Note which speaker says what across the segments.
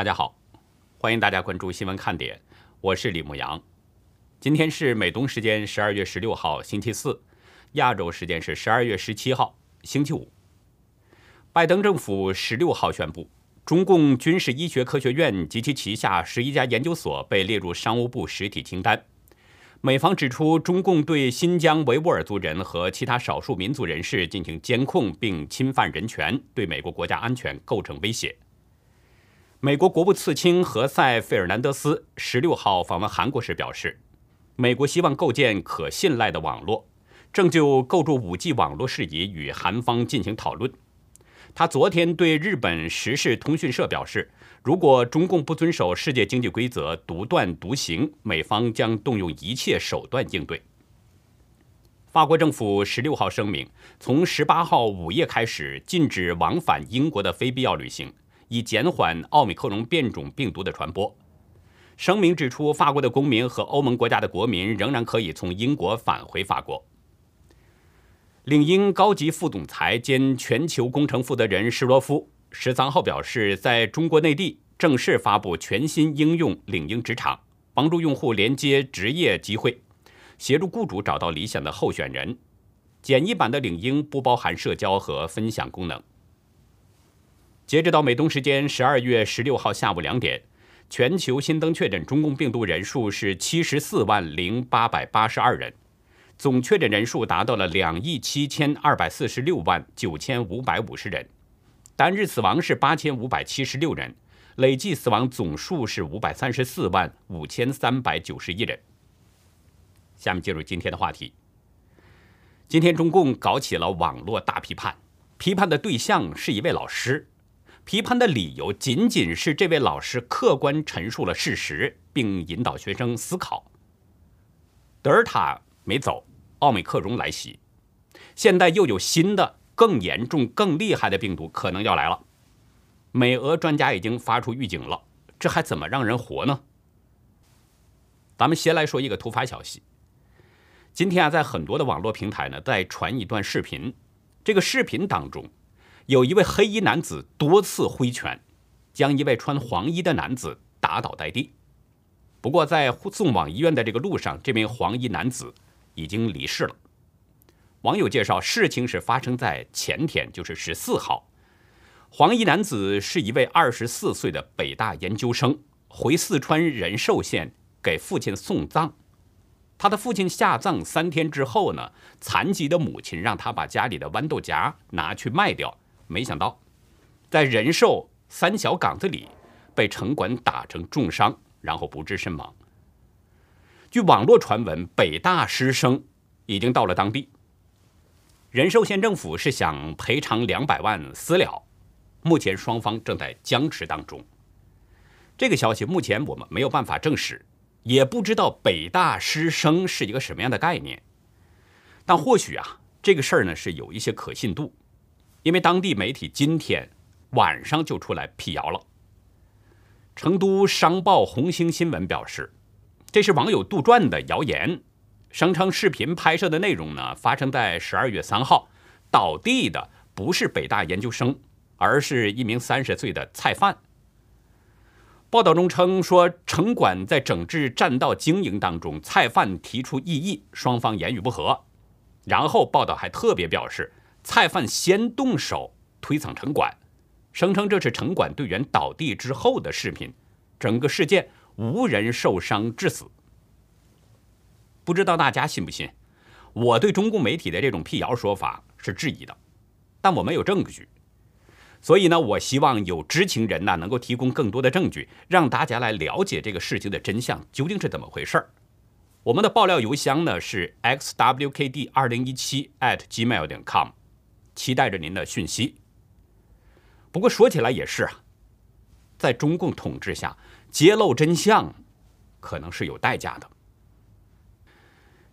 Speaker 1: 大家好，欢迎大家关注新闻看点，我是李牧阳。今天是美东时间十二月十六号星期四，亚洲时间是十二月十七号星期五。拜登政府十六号宣布，中共军事医学科学院及其旗下十一家研究所被列入商务部实体清单。美方指出，中共对新疆维吾尔族人和其他少数民族人士进行监控并侵犯人权，对美国国家安全构成威胁。美国国务次卿何塞·费尔南德斯十六号访问韩国时表示，美国希望构建可信赖的网络，正就构筑 5G 网络事宜与韩方进行讨论。他昨天对日本时事通讯社表示，如果中共不遵守世界经济规则，独断独行，美方将动用一切手段应对。法国政府十六号声明，从十八号午夜开始禁止往返英国的非必要旅行。以减缓奥密克戎变种病毒的传播。声明指出，法国的公民和欧盟国家的国民仍然可以从英国返回法国。领英高级副总裁兼全球工程负责人施罗夫十三号表示，在中国内地正式发布全新应用领英职场，帮助用户连接职业机会，协助雇主找到理想的候选人。简易版的领英不包含社交和分享功能。截止到美东时间十二月十六号下午两点，全球新增确诊中共病毒人数是七十四万零八百八十二人，总确诊人数达到了两亿七千二百四十六万九千五百五十人，单日死亡是八千五百七十六人，累计死亡总数是五百三十四万五千三百九十一人。下面进入今天的话题。今天中共搞起了网络大批判，批判的对象是一位老师。批判的理由仅仅是这位老师客观陈述了事实，并引导学生思考。德尔塔没走，奥美克戎来袭，现在又有新的、更严重、更厉害的病毒可能要来了。美俄专家已经发出预警了，这还怎么让人活呢？咱们先来说一个突发消息。今天啊，在很多的网络平台呢，在传一段视频，这个视频当中。有一位黑衣男子多次挥拳，将一位穿黄衣的男子打倒在地。不过，在送往医院的这个路上，这名黄衣男子已经离世了。网友介绍，事情是发生在前天，就是十四号。黄衣男子是一位二十四岁的北大研究生，回四川仁寿县给父亲送葬。他的父亲下葬三天之后呢，残疾的母亲让他把家里的豌豆荚拿去卖掉。没想到，在仁寿三小岗子里被城管打成重伤，然后不治身亡。据网络传闻，北大师生已经到了当地。仁寿县政府是想赔偿两百万私了，目前双方正在僵持当中。这个消息目前我们没有办法证实，也不知道北大师生是一个什么样的概念。但或许啊，这个事儿呢是有一些可信度。因为当地媒体今天晚上就出来辟谣了。成都商报红星新闻表示，这是网友杜撰的谣言，声称视频拍摄的内容呢发生在十二月三号，倒地的不是北大研究生，而是一名三十岁的菜贩。报道中称说，城管在整治占道经营当中，菜贩提出异议，双方言语不和。然后报道还特别表示。菜贩先动手推搡城管，声称这是城管队员倒地之后的视频，整个事件无人受伤致死。不知道大家信不信？我对中共媒体的这种辟谣说法是质疑的，但我没有证据，所以呢，我希望有知情人呢能够提供更多的证据，让大家来了解这个事情的真相究竟是怎么回事儿。我们的爆料邮箱呢是 xwkd 二零一七 at gmail 点 com。期待着您的讯息。不过说起来也是啊，在中共统治下，揭露真相可能是有代价的。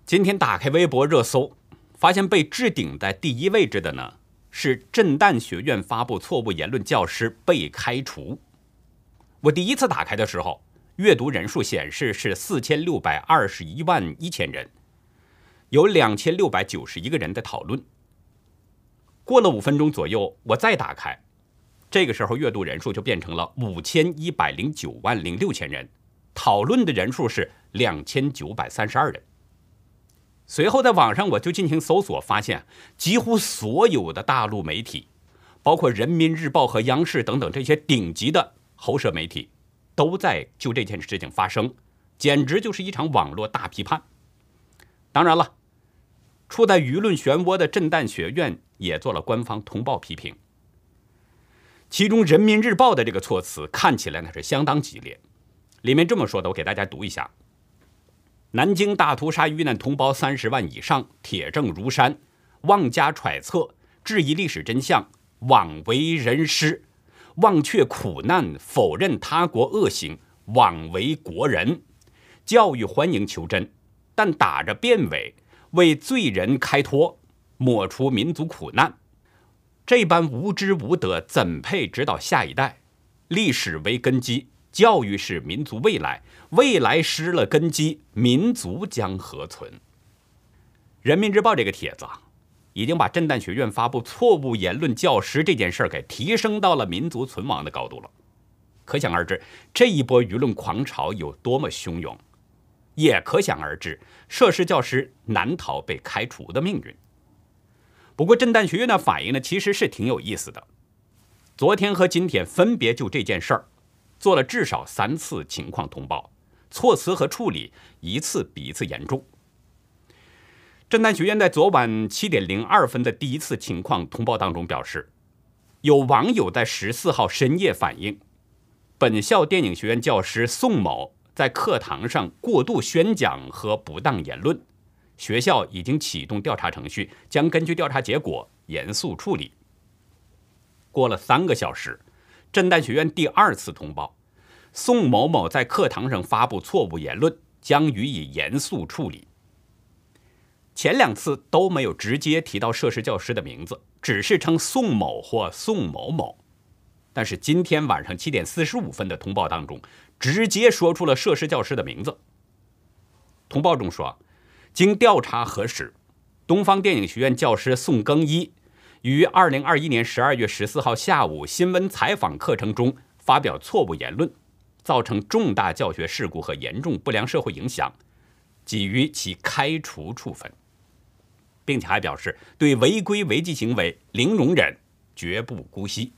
Speaker 1: 今天打开微博热搜，发现被置顶在第一位置的呢是震旦学院发布错误言论教师被开除。我第一次打开的时候，阅读人数显示是四千六百二十一万一千人，有两千六百九十一个人在讨论。过了五分钟左右，我再打开，这个时候阅读人数就变成了五千一百零九万零六千人，讨论的人数是两千九百三十二人。随后在网上我就进行搜索，发现几乎所有的大陆媒体，包括人民日报和央视等等这些顶级的喉舌媒体，都在就这件事情发生，简直就是一场网络大批判。当然了，处在舆论漩涡的震旦学院也做了官方通报批评。其中，《人民日报》的这个措辞看起来那是相当激烈，里面这么说的，我给大家读一下：南京大屠杀遇难同胞三十万以上，铁证如山，妄加揣测，质疑历史真相，枉为人师，忘却苦难，否认他国恶行，枉为国人。教育欢迎求真，但打着辩伪，为罪人开脱，抹除民族苦难。这般无知无德，怎配指导下一代？历史为根基，教育是民族未来。未来失了根基，民族将何存？人民日报这个帖子啊，已经把震旦学院发布错误言论教师这件事儿给提升到了民族存亡的高度了。可想而知，这一波舆论狂潮有多么汹涌，也可想而知，涉事教师难逃被开除的命运。不过，震旦学院的反应呢，其实是挺有意思的。昨天和今天分别就这件事儿做了至少三次情况通报，措辞和处理一次比一次严重。震旦学院在昨晚七点零二分的第一次情况通报当中表示，有网友在十四号深夜反映，本校电影学院教师宋某在课堂上过度宣讲和不当言论。学校已经启动调查程序，将根据调查结果严肃处理。过了三个小时，震旦学院第二次通报，宋某某在课堂上发布错误言论，将予以严肃处理。前两次都没有直接提到涉事教师的名字，只是称宋某或宋某某。但是今天晚上七点四十五分的通报当中，直接说出了涉事教师的名字。通报中说。经调查核实，东方电影学院教师宋更一于二零二一年十二月十四号下午新闻采访课程中发表错误言论，造成重大教学事故和严重不良社会影响，给予其开除处分，并且还表示对违规违纪行为零容忍，绝不姑息。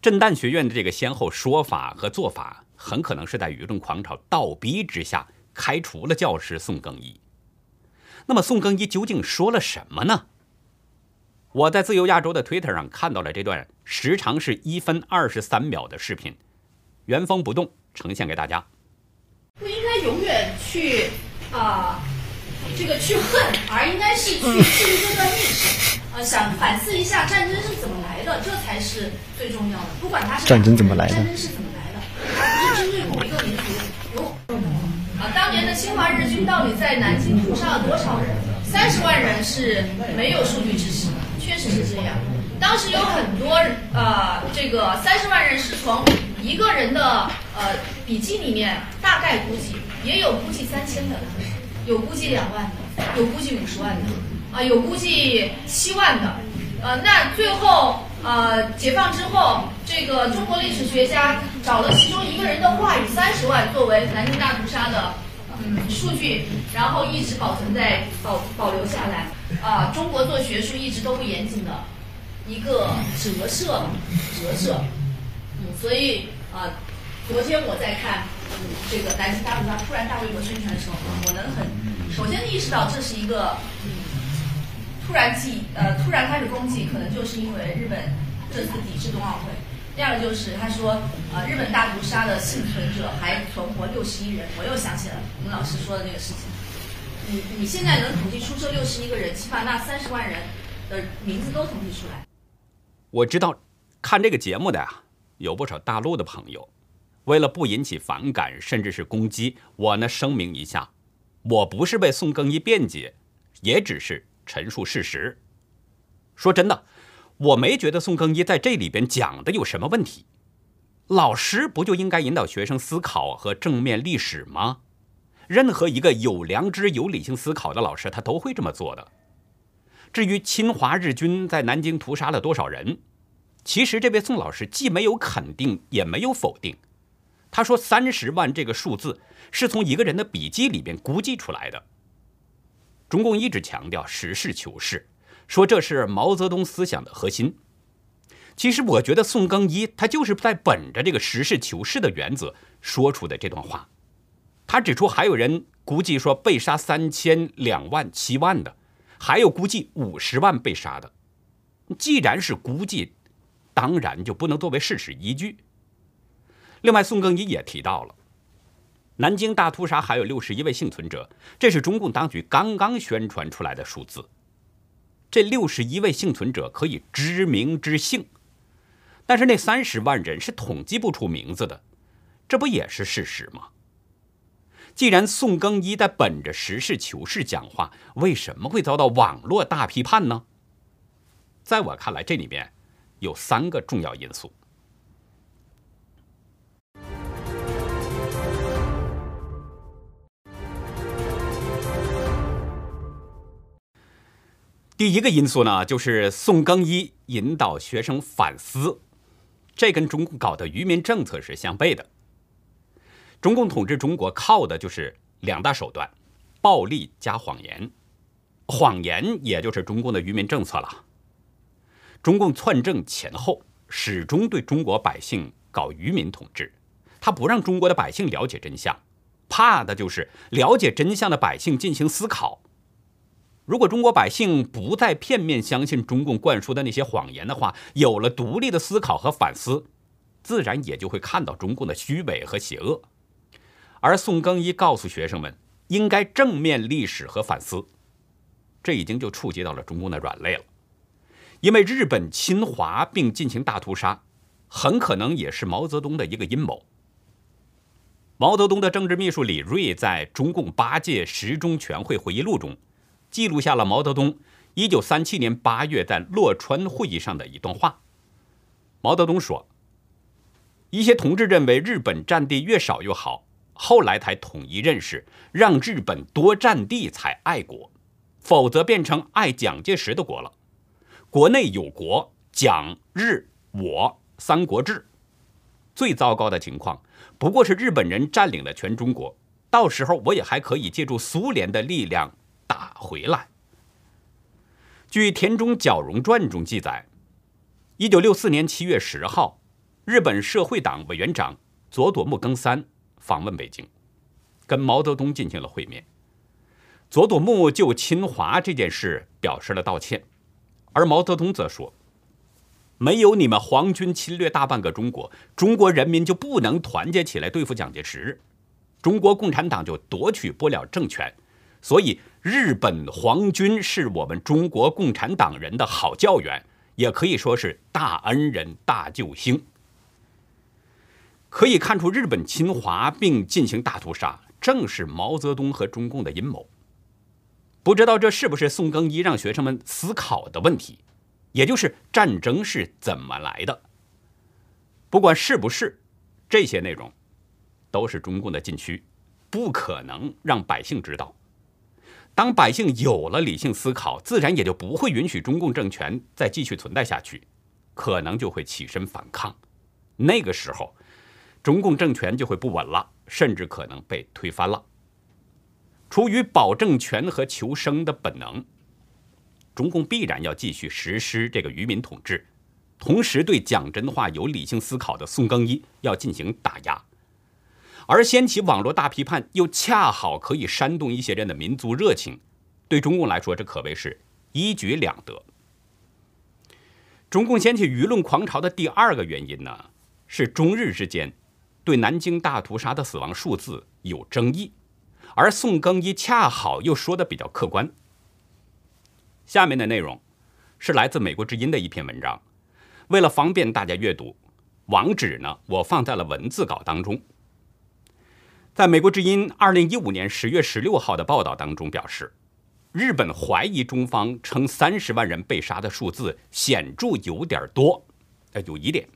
Speaker 1: 震旦学院的这个先后说法和做法，很可能是在舆论狂潮倒逼之下。开除了教师宋更一，那么宋更一究竟说了什么呢？我在自由亚洲的 Twitter 上看到了这段时长是一分二十三秒的视频，原封不动呈现给大家。
Speaker 2: 不应该永远去啊，这个去恨，而应该是去记录这段历史，呃，想反思一下战争是怎么来的，这才是最重要的。不管它是
Speaker 3: 战争怎么来的，
Speaker 2: 战争是怎么侵华日军到底在南京屠杀了多少人？三十万人是没有数据支持的，确实是这样。当时有很多呃，这个三十万人是从一个人的呃笔记里面大概估计，也有估计三千的，有估计两万的，有估计五十万的，啊，有估计七万的。呃，那最后呃解放之后，这个中国历史学家找了其中一个人的话语三十万作为南京大屠杀的数据，然后一直保存在保保留下来。啊，中国做学术一直都不严谨的一个折射折射。嗯，所以啊，昨天我在看嗯这个南京大屠杀突然大规模宣传的时候，我能很首先意识到这是一个嗯。突然记呃，突然开始攻击，可能就是因为日本这次抵制冬奥会。第二个就是他说，呃，日本大屠杀的幸存者还存活六十一人。我又想起了我们老师说的那个事情。你你现在能统计出这六十一个人，起码那三十万人的名字都统计出来。
Speaker 1: 我知道看这个节目的呀，有不少大陆的朋友。为了不引起反感，甚至是攻击，我呢声明一下，我不是为宋更一辩解，也只是。陈述事实。说真的，我没觉得宋更一在这里边讲的有什么问题。老师不就应该引导学生思考和正面历史吗？任何一个有良知、有理性思考的老师，他都会这么做的。至于侵华日军在南京屠杀了多少人，其实这位宋老师既没有肯定，也没有否定。他说三十万这个数字是从一个人的笔记里边估计出来的。中共一直强调实事求是，说这是毛泽东思想的核心。其实我觉得宋更一他就是在本着这个实事求是的原则说出的这段话。他指出还有人估计说被杀三千、两万、七万的，还有估计五十万被杀的。既然是估计，当然就不能作为事实依据。另外，宋更一也提到了南京大屠杀还有六十一位幸存者，这是中共当局刚刚宣传出来的数字。这六十一位幸存者可以知名知姓，但是那三十万人是统计不出名字的，这不也是事实吗？既然宋更一在本着实事求是讲话，为什么会遭到网络大批判呢？在我看来，这里面有三个重要因素。第一个因素呢，就是宋更一引导学生反思，这跟中共搞的愚民政策是相悖的。中共统治中国靠的就是两大手段：暴力加谎言。谎言也就是中共的愚民政策了。中共篡政前后，始终对中国百姓搞愚民统治，他不让中国的百姓了解真相，怕的就是了解真相的百姓进行思考。如果中国百姓不再片面相信中共灌输的那些谎言的话，有了独立的思考和反思，自然也就会看到中共的虚伪和邪恶。而宋更一告诉学生们，应该正面历史和反思，这已经就触及到了中共的软肋了。因为日本侵华并进行大屠杀，很可能也是毛泽东的一个阴谋。毛泽东的政治秘书李锐在中共八届十中全会回忆录中，记录下了毛泽东1937年8月在洛川会议上的一段话。毛泽东说：“一些同志认为日本占地越少越好，后来才统一认识，让日本多占地才爱国，否则变成爱蒋介石的国了。”国内有国，蒋日我三国志。最糟糕的情况，不过是日本人占领了全中国，到时候我也还可以借助苏联的力量打回来。据田中角荣传中记载，一九六四年七月十号，日本社会党委员长佐佐木耕三访问北京，跟毛泽东进行了会面。佐佐木就侵华这件事表示了道歉。而毛泽东则说：“没有你们皇军侵略大半个中国，中国人民就不能团结起来对付蒋介石，中国共产党就夺取不了政权。所以，日本皇军是我们中国共产党人的好教员，也可以说是大恩人、大救星。可以看出，日本侵华并进行大屠杀，正是毛泽东和中共的阴谋。”不知道这是不是宋更一让学生们思考的问题，也就是战争是怎么来的。不管是不是，这些内容都是中共的禁区，不可能让百姓知道。当百姓有了理性思考，自然也就不会允许中共政权再继续存在下去，可能就会起身反抗。那个时候，中共政权就会不稳了，甚至可能被推翻了。出于保政权和求生的本能，中共必然要继续实施这个愚民统治，同时对讲真话、有理性思考的宋更一要进行打压，而掀起网络大批判又恰好可以煽动一些人的民族热情，对中共来说，这可谓是一举两得。中共掀起舆论狂潮的第二个原因呢，是中日之间对南京大屠杀的死亡数字有争议。而宋更一恰好又说的比较客观。下面的内容是来自美国之音的一篇文章，为了方便大家阅读，网址呢我放在了文字稿当中。在美国之音二零一五年十月十六号的报道当中表示，日本怀疑中方称三十万人被杀的数字显著有点多，呃有疑点。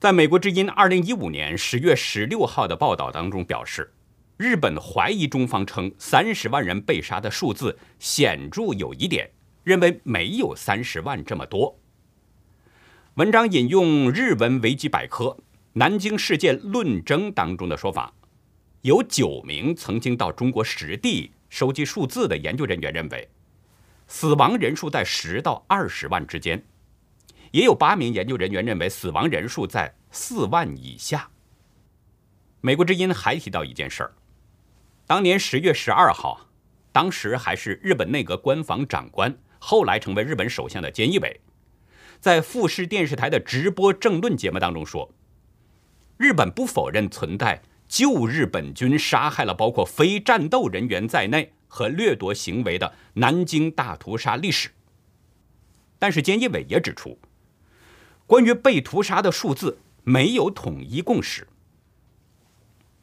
Speaker 1: 在美国之音二零一五年十月十六号的报道当中表示。日本怀疑中方称三十万人被杀的数字显著有疑点，认为没有三十万这么多。文章引用日文维基百科《南京事件论争》当中的说法，有九名曾经到中国实地收集数字的研究人员认为，死亡人数在十到二十万之间；也有八名研究人员认为死亡人数在四万以下。美国之音还提到一件事儿：当年十月十二号，当时还是日本内阁官房长官，后来成为日本首相的菅义伟。在富士电视台的直播政论节目当中说，日本不否认存在旧日本军杀害了包括非战斗人员在内和掠夺行为的南京大屠杀历史。但是菅义伟也指出，关于被屠杀的数字没有统一共识。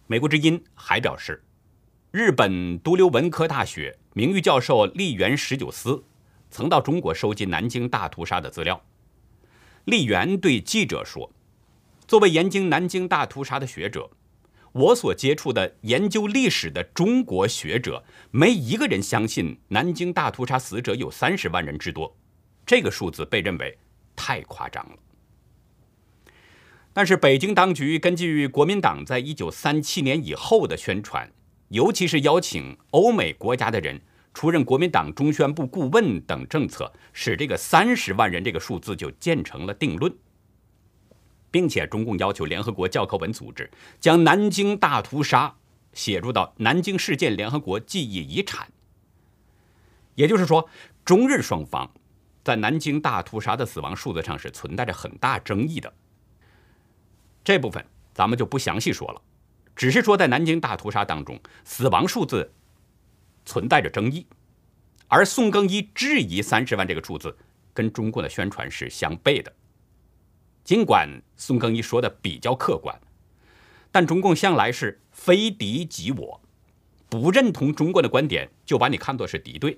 Speaker 1: 美国之音还表示，日本都留文科大学名誉教授立原十九司曾到中国收集南京大屠杀的资料。丽媛对记者说：“作为研究南京大屠杀的学者，我所接触的研究历史的中国学者，没一个人相信南京大屠杀死者有三十万人之多。这个数字被认为太夸张了。但是，北京当局根据国民党在一九三七年以后的宣传，尤其是邀请欧美国家的人。”出任国民党中宣部顾问等政策，使这个三十万人这个数字就建成了定论，并且中共要求联合国教科文组织将南京大屠杀写入到南京事件联合国记忆遗产。也就是说，中日双方在南京大屠杀的死亡数字上是存在着很大争议的。这部分咱们就不详细说了，只是说在南京大屠杀当中，死亡数字。存在着争议，而宋更一质疑三十万这个数字跟中共的宣传是相悖的。尽管宋更一说的比较客观，但中共向来是非敌即我，不认同中国的观点就把你看作是敌对。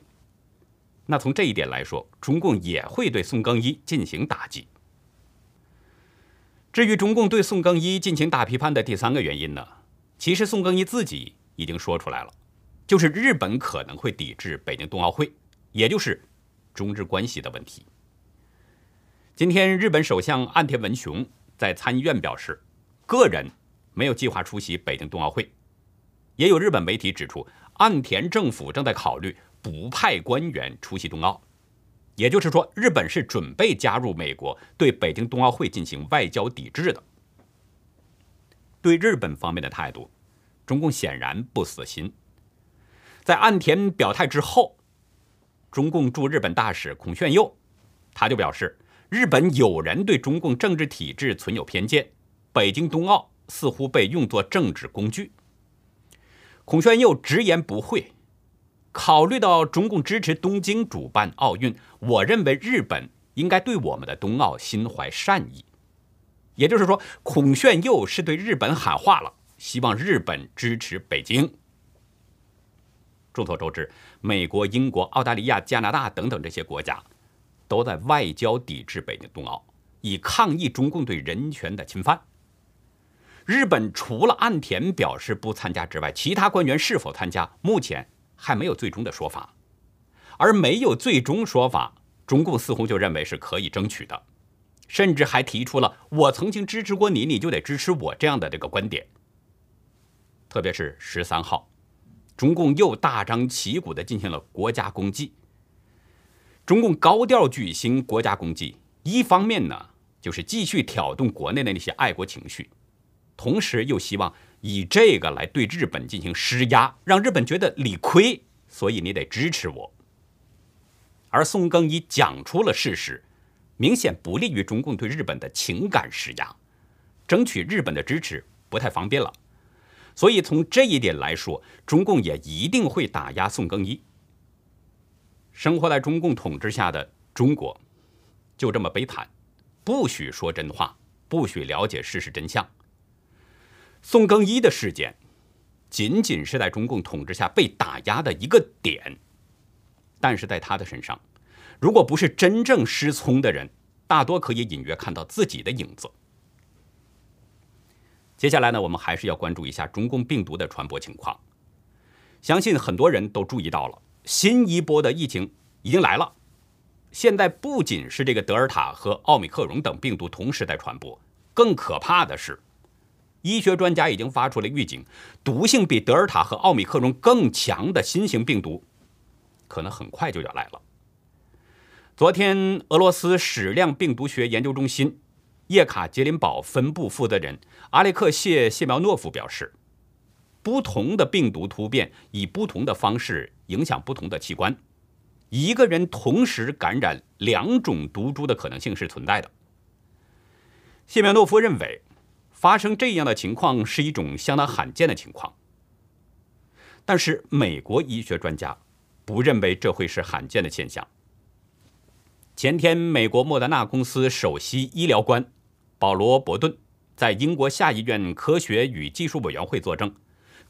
Speaker 1: 那从这一点来说，中共也会对宋更一进行打击。至于中共对宋更一进行大批判的第三个原因呢，其实宋更一自己已经说出来了。就是日本可能会抵制北京冬奥会，也就是中日关系的问题。今天，日本首相岸田文雄在参议院表示，个人没有计划出席北京冬奥会。也有日本媒体指出，岸田政府正在考虑不派官员出席冬奥，也就是说，日本是准备加入美国对北京冬奥会进行外交抵制的。对日本方面的态度，中共显然不死心。在岸田表态之后，中共驻日本大使孔铉佑他就表示，日本有人对中共政治体制存有偏见，北京冬奥似乎被用作政治工具。孔铉佑直言不讳，考虑到中共支持东京主办奥运，我认为日本应该对我们的冬奥心怀善意。也就是说，孔铉佑是对日本喊话了，希望日本支持北京。众所周知，美国、英国、澳大利亚、加拿大等等这些国家，都在外交抵制北京冬奥，以抗议中共对人权的侵犯。日本除了岸田表示不参加之外，其他官员是否参加，目前还没有最终的说法。而没有最终说法，中共似乎就认为是可以争取的，甚至还提出了“我曾经支持过你，你就得支持我”这样的这个观点。特别是十三号。中共又大张旗鼓地进行了国家公祭。中共高调举行国家公祭，一方面呢，就是继续挑动国内的那些爱国情绪，同时又希望以这个来对日本进行施压，让日本觉得理亏，所以你得支持我。而宋更一讲出了事实，明显不利于中共对日本的情感施压，争取日本的支持不太方便了。所以从这一点来说，中共也一定会打压宋更一。生活在中共统治下的中国，就这么悲惨，不许说真话，不许了解事实真相。宋更一的事件，仅仅是在中共统治下被打压的一个点，但是在他的身上，如果不是真正失聪的人，大多可以隐约看到自己的影子。接下来呢，我们还是要关注一下中共病毒的传播情况。相信很多人都注意到了，新一波的疫情已经来了。现在不仅是这个德尔塔和奥密克戎等病毒同时在传播，更可怕的是，医学专家已经发出了预警，毒性比德尔塔和奥密克戎更强的新型病毒，可能很快就要来了。昨天，俄罗斯矢量病毒学研究中心叶卡捷琳堡分部负责人阿列克谢谢苗诺夫表示，不同的病毒突变以不同的方式影响不同的器官。一个人同时感染两种毒株的可能性是存在的。谢苗诺夫认为，发生这样的情况是一种相当罕见的情况。但是，美国医学专家不认为这会是罕见的现象。前天，美国莫德纳公司首席医疗官保罗·伯顿在英国下议院科学与技术委员会作证，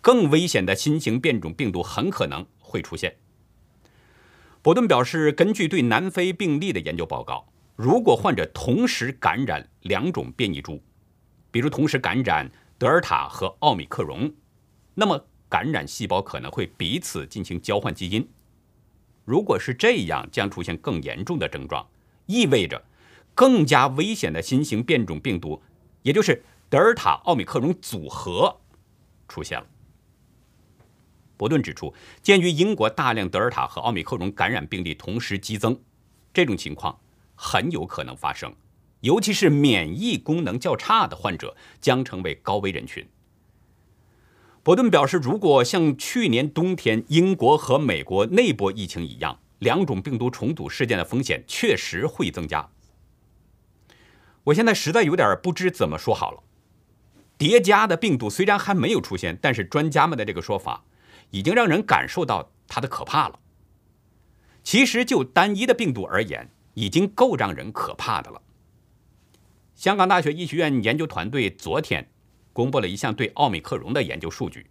Speaker 1: 更危险的新型变种病毒很可能会出现。伯顿表示，根据对南非病例的研究报告，如果患者同时感染两种变异株，比如同时感染德尔塔和奥密克戎，那么感染细胞可能会彼此进行交换基因。如果是这样，将出现更严重的症状，意味着更加危险的新型变种病毒，也就是德尔塔奥密克戎组合出现了。伯顿指出，鉴于英国大量德尔塔和奥密克戎感染病例同时激增，这种情况很有可能发生，尤其是免疫功能较差的患者将成为高危人群。伯顿表示，如果像去年冬天英国和美国内波疫情一样，两种病毒重组事件的风险确实会增加。我现在实在有点不知怎么说好了。叠加的病毒虽然还没有出现，但是专家们的这个说法。已经让人感受到它的可怕了。其实就单一的病毒而言，已经够让人可怕的了。香港大学医学院研究团队昨天公布了一项对奥密克戎的研究数据，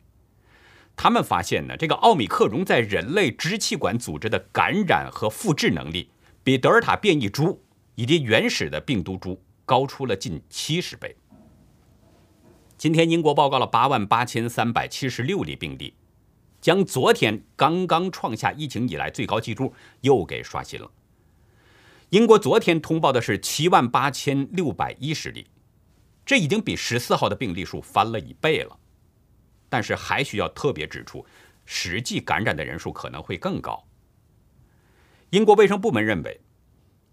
Speaker 1: 他们发现呢，这个奥密克戎在人类支气管组织的感染和复制能力，比德尔塔变异株以及原始的病毒株高出了近七十倍。今天，英国报告了八万八千三百七十六例病例。将昨天刚刚创下疫情以来最高纪录又给刷新了。英国昨天通报的是七万八千六百一十例，这已经比十四号的病例数翻了一倍了。但是还需要特别指出，实际感染的人数可能会更高。英国卫生部门认为，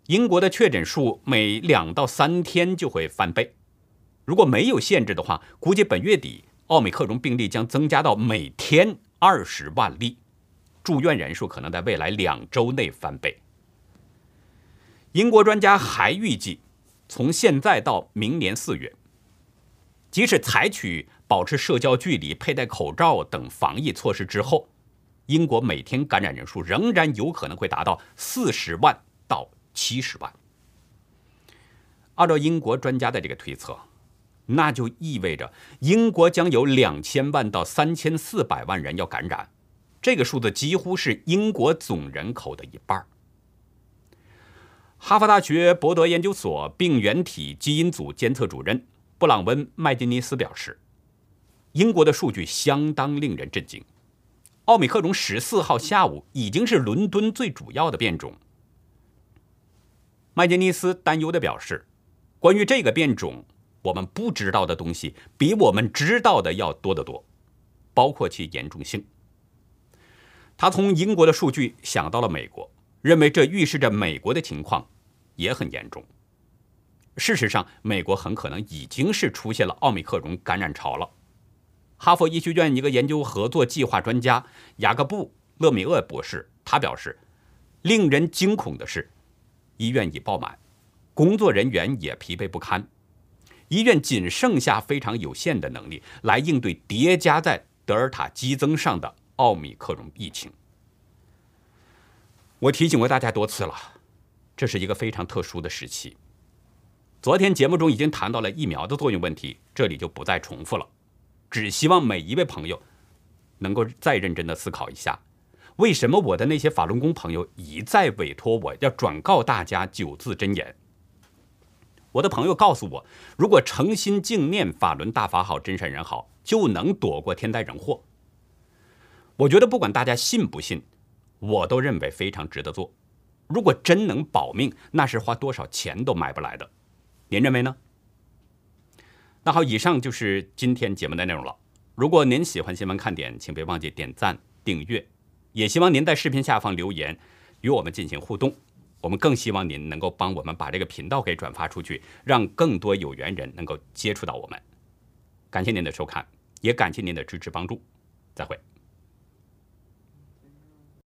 Speaker 1: 英国的确诊数每两到三天就会翻倍。如果没有限制的话，估计本月底奥密克戎病例将增加到每天。二十万例，住院人数可能在未来两周内翻倍。英国专家还预计，从现在到明年四月，即使采取保持社交距离、佩戴口罩等防疫措施之后，英国每天感染人数仍然有可能会达到四十万到七十万。按照英国专家的这个推测。那就意味着英国将有两千万到三千四百万人要感染，这个数字几乎是英国总人口的一半。哈佛大学伯德研究所病原体基因组监测主任布朗温麦金尼斯表示，英国的数据相当令人震惊。奥密克戎十四号下午已经是伦敦最主要的变种。麦金尼斯担忧地表示，关于这个变种。我们不知道的东西比我们知道的要多得多，包括其严重性。他从英国的数据想到了美国，认为这预示着美国的情况也很严重。事实上，美国很可能已经是出现了奥密克戎感染潮了。哈佛医学院一个研究合作计划专家雅各布·勒米厄博士，他表示，令人惊恐的是，医院已爆满，工作人员也疲惫不堪。医院仅剩下非常有限的能力来应对叠加在德尔塔激增上的奥密克戎疫情。我提醒过大家多次了，这是一个非常特殊的时期。昨天节目中已经谈到了疫苗的作用问题，这里就不再重复了。只希望每一位朋友能够再认真的思考一下，为什么我的那些法轮功朋友一再委托我要转告大家九字真言。我的朋友告诉我，如果诚心敬念法轮大法好，真善人好，就能躲过天灾人祸。我觉得不管大家信不信，我都认为非常值得做。如果真能保命，那是花多少钱都买不来的。您认为呢？那好，以上就是今天节目的内容了。如果您喜欢新闻看点，请别忘记点赞、订阅，也希望您在视频下方留言，与我们进行互动。我们更希望您能够帮我们把这个频道给转发出去，让更多有缘人能够接触到我们。感谢您的收看，也感谢您的支持帮助。再会。